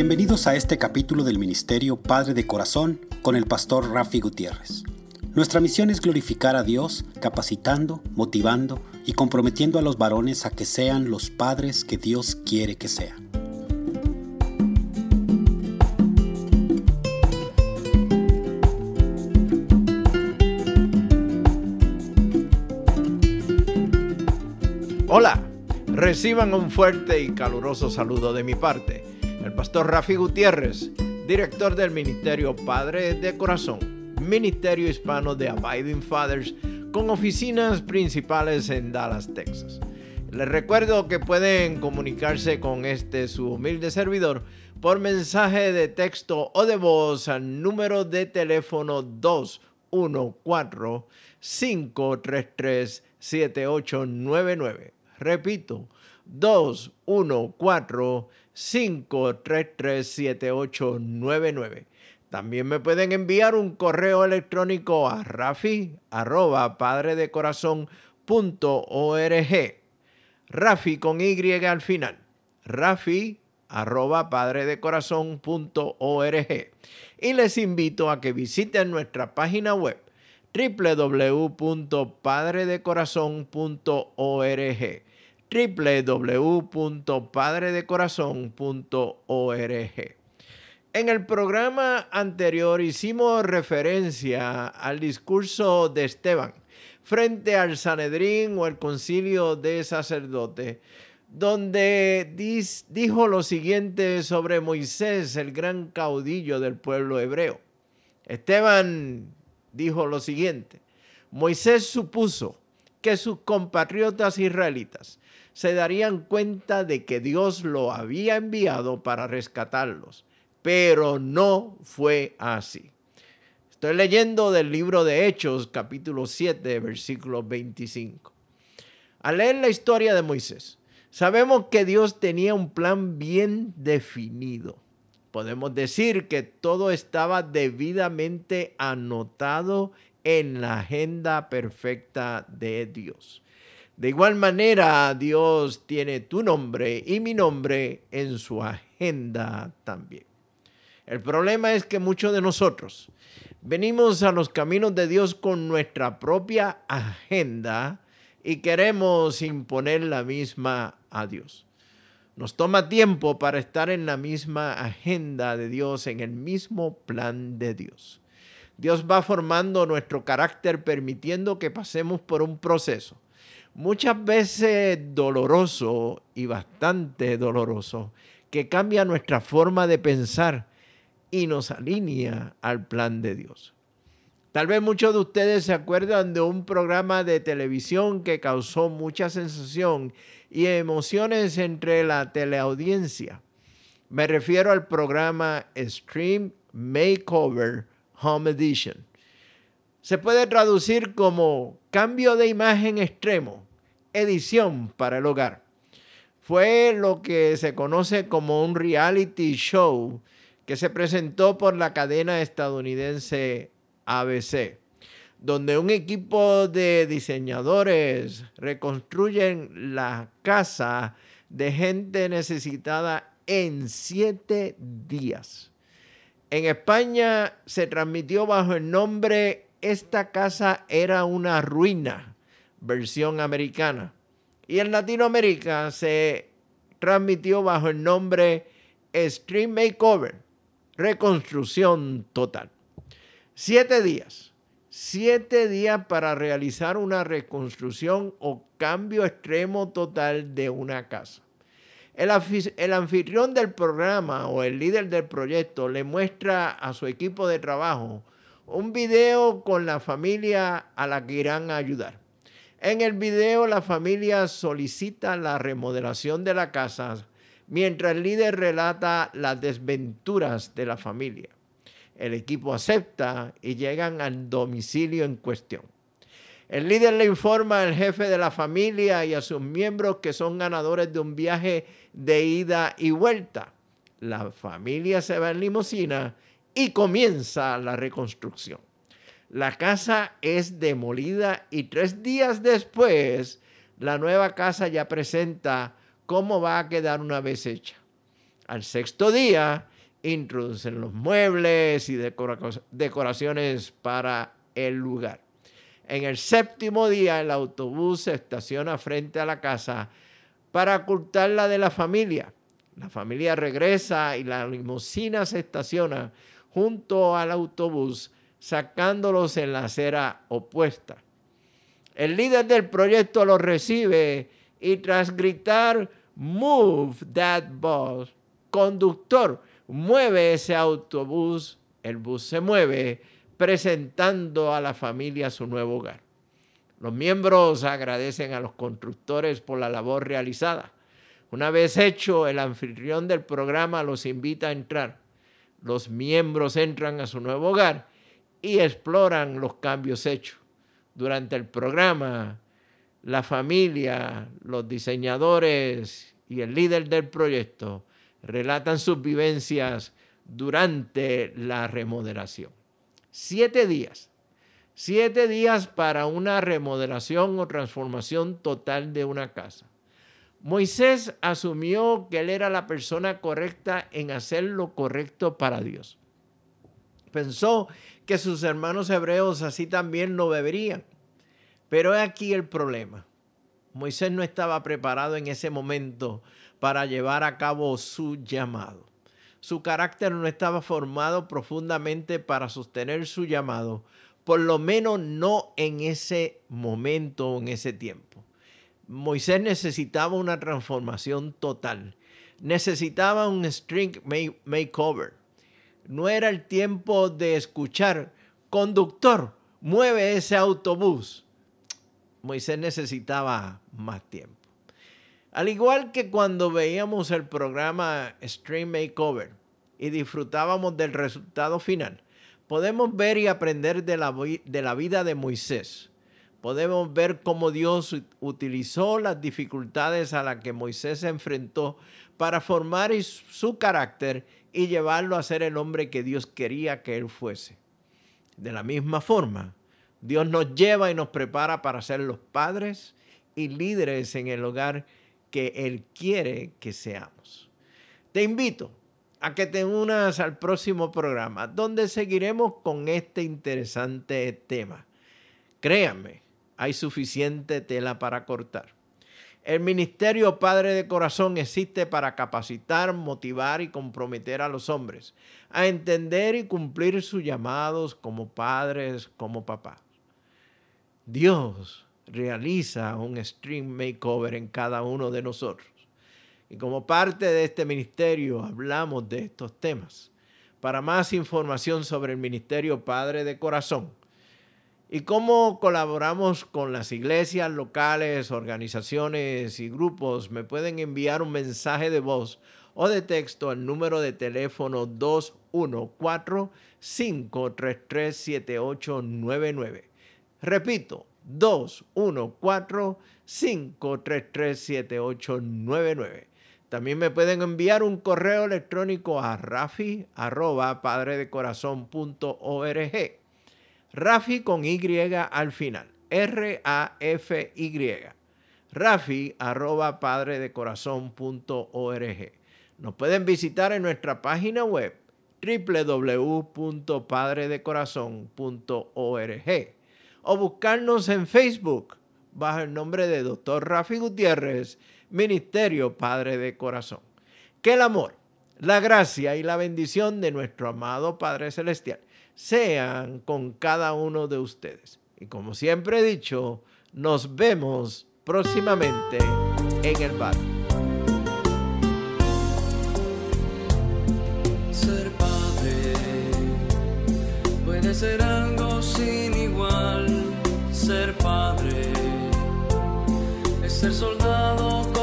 Bienvenidos a este capítulo del Ministerio Padre de Corazón con el pastor Rafi Gutiérrez. Nuestra misión es glorificar a Dios, capacitando, motivando y comprometiendo a los varones a que sean los padres que Dios quiere que sean. Hola, reciban un fuerte y caluroso saludo de mi parte, pastor Rafi Gutiérrez, director del Ministerio Padre de Corazón, Ministerio Hispano de Abiding Fathers, con oficinas principales en Dallas, Texas. Les recuerdo que pueden comunicarse con este su humilde servidor por mensaje de texto o de voz al número de teléfono 214 533 7899 Repito, 214-533-7899. También me pueden enviar un correo electrónico a rafi arroba padre de corazón punto org. Rafi con Y al final. Rafi arroba padre de corazón punto org. Y les invito a que visiten nuestra página web www.padredecorazon.org www.padredecorazon.org. En el programa anterior hicimos referencia al discurso de Esteban frente al Sanedrín o el concilio de sacerdotes, donde dijo lo siguiente sobre Moisés, el gran caudillo del pueblo hebreo. Esteban dijo lo siguiente, Moisés supuso que sus compatriotas israelitas se darían cuenta de que Dios lo había enviado para rescatarlos, pero no fue así. Estoy leyendo del libro de Hechos, capítulo 7, versículo 25. Al leer la historia de Moisés, sabemos que Dios tenía un plan bien definido. Podemos decir que todo estaba debidamente anotado en la agenda perfecta de Dios. De igual manera, Dios tiene tu nombre y mi nombre en su agenda también. El problema es que muchos de nosotros venimos a los caminos de Dios con nuestra propia agenda y queremos imponer la misma a Dios. Nos toma tiempo para estar en la misma agenda de Dios, en el mismo plan de Dios. Dios va formando nuestro carácter permitiendo que pasemos por un proceso muchas veces doloroso y bastante doloroso, que cambia nuestra forma de pensar y nos alinea al plan de Dios. Tal vez muchos de ustedes se acuerdan de un programa de televisión que causó mucha sensación y emociones entre la teleaudiencia. Me refiero al programa Stream Makeover Home Edition. Se puede traducir como cambio de imagen extremo, edición para el hogar. Fue lo que se conoce como un reality show que se presentó por la cadena estadounidense ABC, donde un equipo de diseñadores reconstruyen la casa de gente necesitada en siete días. En España se transmitió bajo el nombre esta casa era una ruina, versión americana. Y en Latinoamérica se transmitió bajo el nombre Stream Makeover, reconstrucción total. Siete días, siete días para realizar una reconstrucción o cambio extremo total de una casa. El, el, anfitrión del programa o el líder del proyecto le muestra a su equipo de trabajo un video con la familia a la que irán a ayudar. En el video la familia solicita la remodelación de la casa mientras el líder relata las desventuras de la familia. El equipo acepta y llegan al domicilio en cuestión. El líder le informa al jefe de la familia y a sus miembros que son ganadores de un viaje de ida y vuelta. La familia se va en limusina y comienza la reconstrucción. La casa es demolida y tres días después la nueva casa ya presenta cómo va a quedar una vez hecha. Al sexto día, introducen los muebles y decoraciones para el lugar. En el séptimo día, el autobús se estaciona frente a la casa para ocultarla de la familia. La familia regresa y la limusina se estaciona junto al autobús, sacándolos en la acera opuesta. El líder del proyecto lo recibe y tras gritar, Move that bus, conductor, mueve ese autobús, el bus se mueve, presentando a la familia su nuevo hogar. Los miembros agradecen a los constructores por la labor realizada. Una vez hecho, el anfitrión del programa los invita a entrar. Los miembros entran a su nuevo hogar y exploran los cambios hechos. Durante el programa, la familia, los diseñadores y el líder del proyecto relatan sus vivencias durante la remodelación. Siete días. Siete días para una remodelación o transformación total de una casa. Moisés asumió que él era la persona correcta en hacer lo correcto para Dios. Pensó que sus hermanos hebreos así también lo beberían. Pero es aquí el problema. Moisés no estaba preparado en ese momento para llevar a cabo su llamado. Su carácter no estaba formado profundamente para sostener su llamado, por lo menos no en ese momento o en ese tiempo. Moisés necesitaba una transformación total. Necesitaba un string makeover. No era el tiempo de escuchar, conductor, mueve ese autobús. Moisés necesitaba más tiempo. Al igual que cuando veíamos el programa Stream Makeover y disfrutábamos del resultado final, podemos ver y aprender de la, de la vida de Moisés. Podemos ver cómo Dios utilizó las dificultades a las que Moisés se enfrentó para formar su carácter y llevarlo a ser el hombre que Dios quería que él fuese. De la misma forma, Dios nos lleva y nos prepara para ser los padres y líderes en el hogar que Él quiere que seamos. Te invito a que te unas al próximo programa, donde seguiremos con este interesante tema. Créanme, hay suficiente tela para cortar. El Ministerio Padre de Corazón existe para capacitar, motivar y comprometer a los hombres a entender y cumplir sus llamados como padres, como papás. Dios realiza un stream makeover en cada uno de nosotros. Y como parte de este ministerio hablamos de estos temas. Para más información sobre el Ministerio Padre de Corazón y cómo colaboramos con las iglesias locales, organizaciones y grupos, me pueden enviar un mensaje de voz o de texto al número de teléfono 214 533 7899. Repito, 214-533-7899. También me pueden enviar un correo electrónico a rafi arroba padredecorazón.org. Rafi con Y al final. R-A-F-Y. Rafi arroba padredecorazón.org. Nos pueden visitar en nuestra página web www.padredecorazón.org o buscarnos en Facebook bajo el nombre de Dr. Rafi Gutiérrez, Ministerio Padre de Corazón. Que el amor, la gracia y la bendición de nuestro amado Padre Celestial sean con cada uno de ustedes. Y como siempre he dicho, nos vemos próximamente en el bar. Ser padre puede ser algo sin igual ser padre es ser soldado contra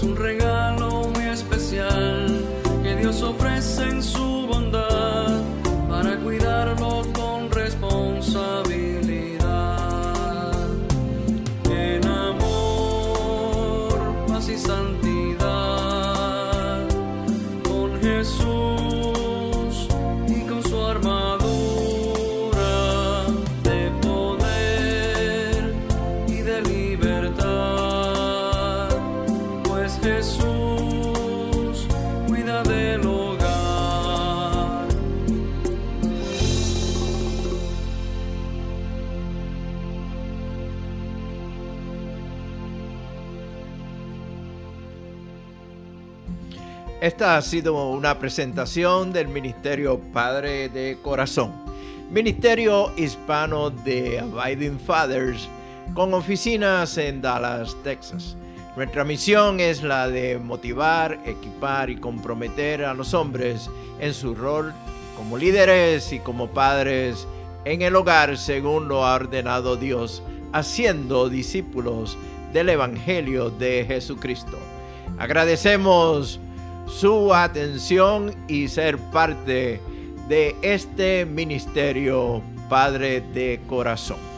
es un regalo Esta ha sido una presentación del Ministerio Padre de Corazón, Ministerio Hispano de Abiding Fathers, con oficinas en Dallas, Texas. Nuestra misión es la de motivar, equipar y comprometer a los hombres en su rol como líderes y como padres en el hogar según lo ha ordenado Dios, haciendo discípulos del Evangelio de Jesucristo. Agradecemos su atención y ser parte de este ministerio Padre de Corazón.